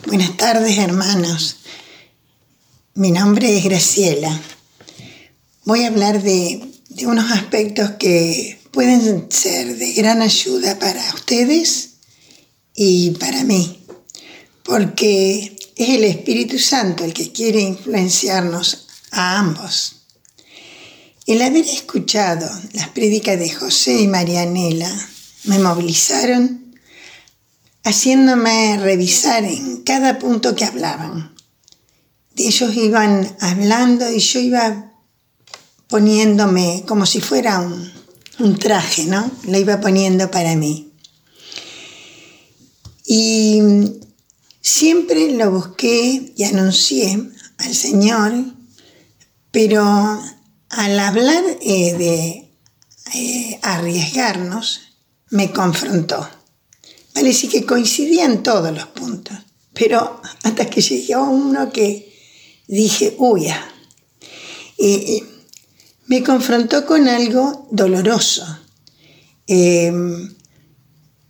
Buenas tardes hermanos. Mi nombre es Graciela. Voy a hablar de, unos aspectos que pueden ser de gran ayuda para ustedes y para mí, porque es el Espíritu Santo el que quiere influenciarnos a ambos. El haber escuchado las prédicas de José y Marianela me movilizaron haciéndome revisar en cada punto que hablaban. Ellos iban hablando y yo iba poniéndome como si fuera un, traje, ¿no? Lo iba poniendo para mí. Y siempre lo busqué y anuncié al Señor, pero al hablar eh, de eh, arriesgarnos, me confrontó. Vale, sí que coincidían todos los puntos, pero hasta que llegó uno que dije, uy, y me confrontó con algo doloroso. Em,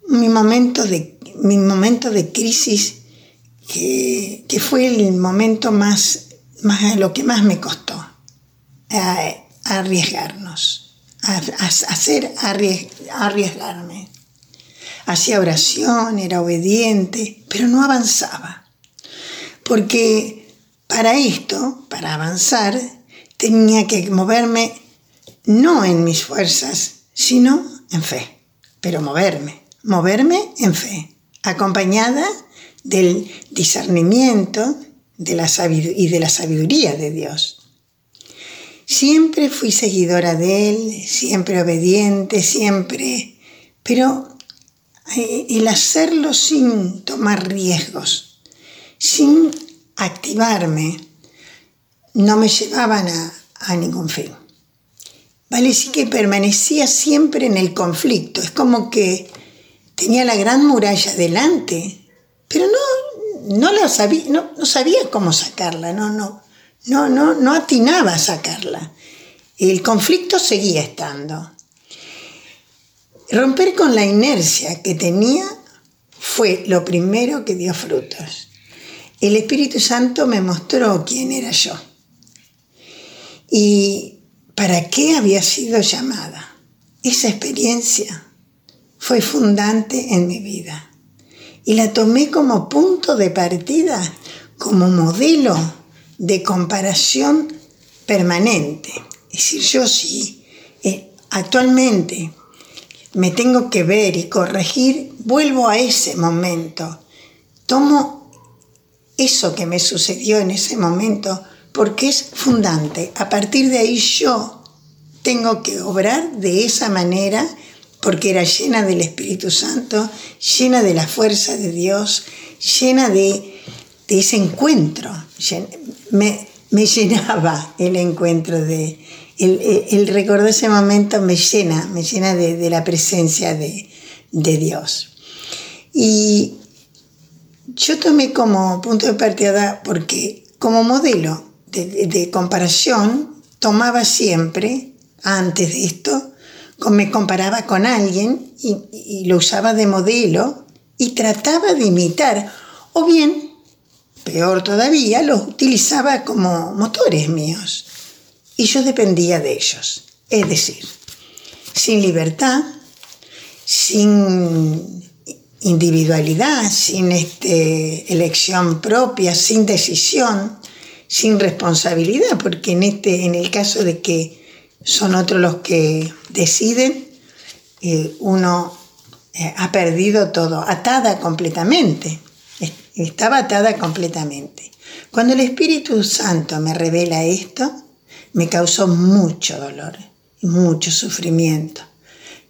mi, momento de, mi momento de crisis, que, fue el momento más, más, lo que más me costó, arriesgarnos, hacer arriesgarme hacía oración, era obediente, pero no avanzaba. Porque para esto, para avanzar, tenía que moverme no en mis fuerzas, sino en fe. Pero moverme, moverme en fe, acompañada del discernimiento de la y de la sabiduría de Dios. Siempre fui seguidora de Él, siempre obediente, siempre, pero el hacerlo sin tomar riesgos, sin activarme, no me llevaban a, ningún fin. Vale, sí que permanecía siempre en el conflicto. Es como que tenía la gran muralla delante, pero no, no la sabía, no, no cómo sacarla, no, no, no, no, no atinaba a sacarla. El conflicto seguía estando. Romper con la inercia que tenía fue lo primero que dio frutos. El Espíritu Santo me mostró quién era yo y para qué había sido llamada. Esa experiencia fue fundante en mi vida y la tomé como punto de partida, como modelo de comparación permanente. Es decir, yo sí, eh, actualmente me tengo que ver y corregir, vuelvo a ese momento. Tomo eso que me sucedió en ese momento porque es fundante. A partir de ahí yo tengo que obrar de esa manera porque era llena del Espíritu Santo, llena de la fuerza de Dios, llena de, ese encuentro. Me, me llenaba el encuentro de, el, recordar ese momento me llena, me llena de, la presencia de, Dios. Y yo tomé como punto de partida porque como modelo de, comparación tomaba siempre, antes de esto, me comparaba con alguien y, y, lo usaba de modelo y trataba de imitar, o bien, peor todavía, los utilizaba como motores míos y yo dependía de ellos. Es decir, sin libertad, sin individualidad, sin este, elección propia, sin decisión, sin responsabilidad, porque en, este, en el caso de que son otros los que deciden, eh, uno eh, ha perdido todo, atada completamente, estaba atada completamente. Cuando el Espíritu Santo me revela esto, me causó mucho dolor y mucho sufrimiento.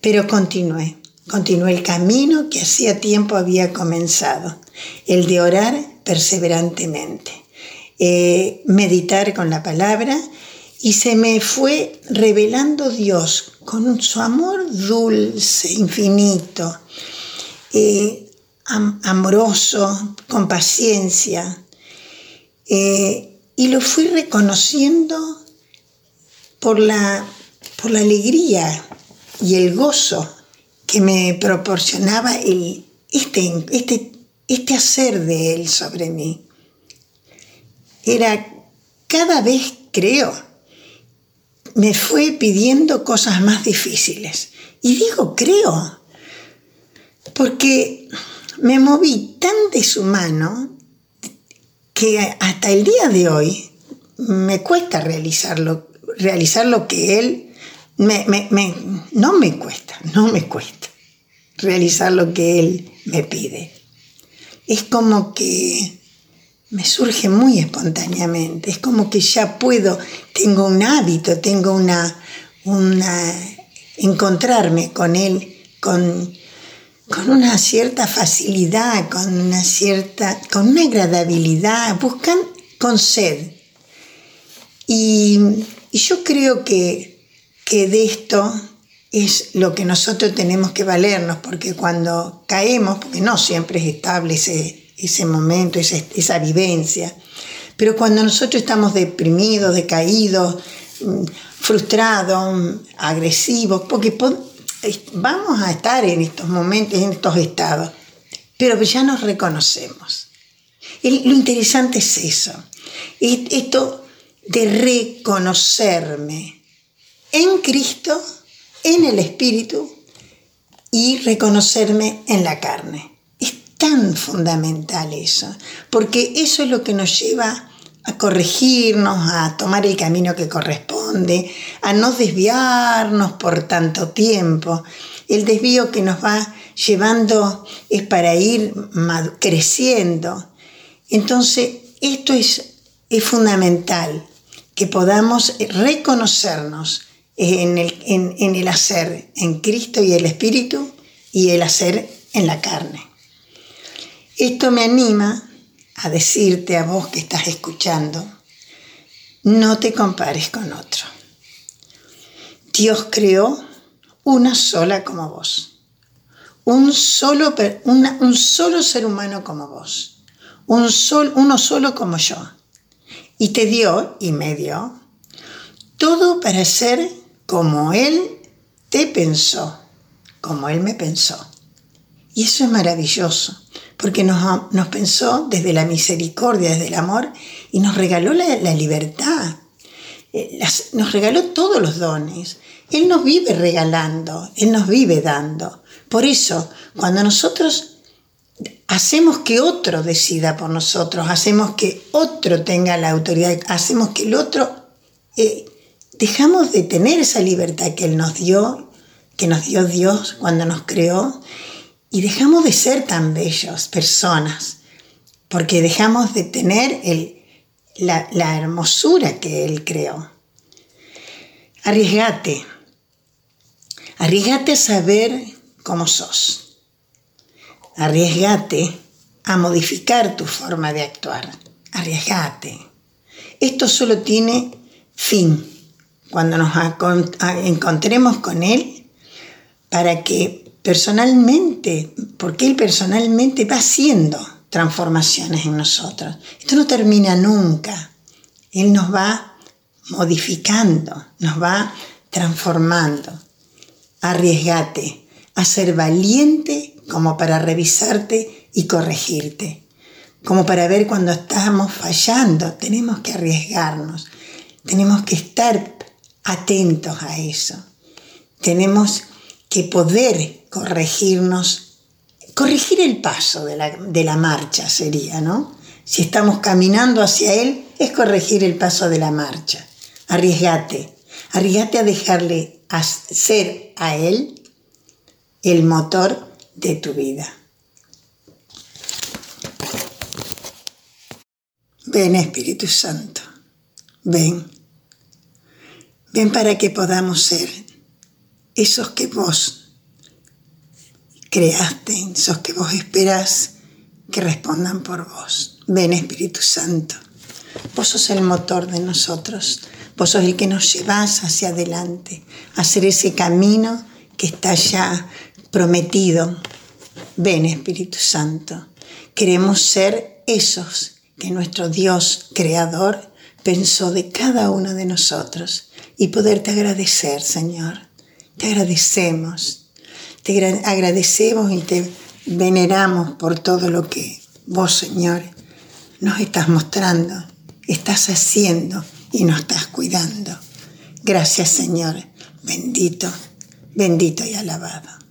Pero continué, continué el camino que hacía tiempo había comenzado, el de orar perseverantemente, eh, meditar con la palabra y se me fue revelando Dios con su amor dulce, infinito, eh, amoroso, con paciencia. Eh, y lo fui reconociendo por la, por la alegría y el gozo que me proporcionaba el, este, este, este hacer de Él sobre mí. Era cada vez, creo, me fue pidiendo cosas más difíciles. Y digo creo, porque me moví tan de su mano que hasta el día de hoy me cuesta realizarlo, realizar lo que él me, no me cuesta, no me cuesta realizar lo que él me pide. Es como que me surge muy espontáneamente, es como que ya puedo, tengo un hábito, tengo una, una encontrarme con él con, con una cierta facilidad, con una cierta, con una agradabilidad, buscan con sed. Y, yo creo que, que de esto es lo que nosotros tenemos que valernos, porque cuando caemos, porque no siempre es estable ese, ese momento, esa, esa vivencia, pero cuando nosotros estamos deprimidos, decaídos, mm, frustrados, agresivos, porque vamos a estar en estos momentos, en estos estados, pero ya nos reconocemos. lo interesante es eso, esto de reconocerme en Cristo, en el Espíritu y reconocerme en la carne. Es tan fundamental eso, porque eso es lo que nos lleva a corregirnos, a tomar el camino que corresponde, a no desviarnos por tanto tiempo. El desvío que nos va llevando es para ir creciendo. Entonces, esto es, es fundamental, que podamos reconocernos en el, en el hacer en Cristo y el Espíritu y el hacer en la carne. Esto me anima a decirte a vos que estás escuchando, no te compares con otro. Dios creó una sola como vos, un solo, un solo ser humano como vos, un sol, uno solo como yo, y te dio y me dio todo para ser como Él te pensó, como Él me pensó. Y eso es maravilloso porque nos, pensó desde la misericordia, desde el amor, y nos regaló la, libertad, eh, nos regaló todos los dones. Él nos vive regalando, Él nos vive dando. Por eso, cuando nosotros hacemos que otro decida por nosotros, hacemos que otro tenga la autoridad, hacemos que el otro, eh, dejamos de tener esa libertad que Él nos dio, que nos dio Dios cuando nos creó, y dejamos de ser tan bellos personas, porque dejamos de tener la, la hermosura que Él creó. Arriesgate, arriesgate a saber cómo sos. Arriesgate a modificar tu forma de actuar. Arriesgate. Esto solo tiene fin cuando nos encontremos con Él para que personalmente, porque Él personalmente va haciendo transformaciones en nosotros. Esto no termina nunca. Él nos va modificando, nos va transformando. Arriesgate a ser valiente como para revisarte y corregirte, como para ver cuando estamos fallando. Tenemos que arriesgarnos, tenemos que estar atentos a eso. Tenemos que poder corregirnos, corregir el paso de la, marcha sería, ¿no? Si estamos caminando hacia Él, es corregir el paso de la marcha. Arriesgate, arriesgate a dejarle ser a Él el motor de tu vida. Ven Espíritu Santo, ven, ven para que podamos ser esos que vos creaste, esos que vos esperás que respondan por vos. Ven Espíritu Santo, vos sos el motor de nosotros, vos sos el que nos llevas hacia adelante, a hacer ese camino que está ya prometido. Ven Espíritu Santo, queremos ser esos que nuestro Dios creador pensó de cada uno de nosotros y poderte agradecer, Señor te agradecemos, te agradecemos y te veneramos por todo lo que vos, Señor, nos estás mostrando, estás haciendo y nos estás cuidando. Gracias, Señor. Bendito, bendito y alabado.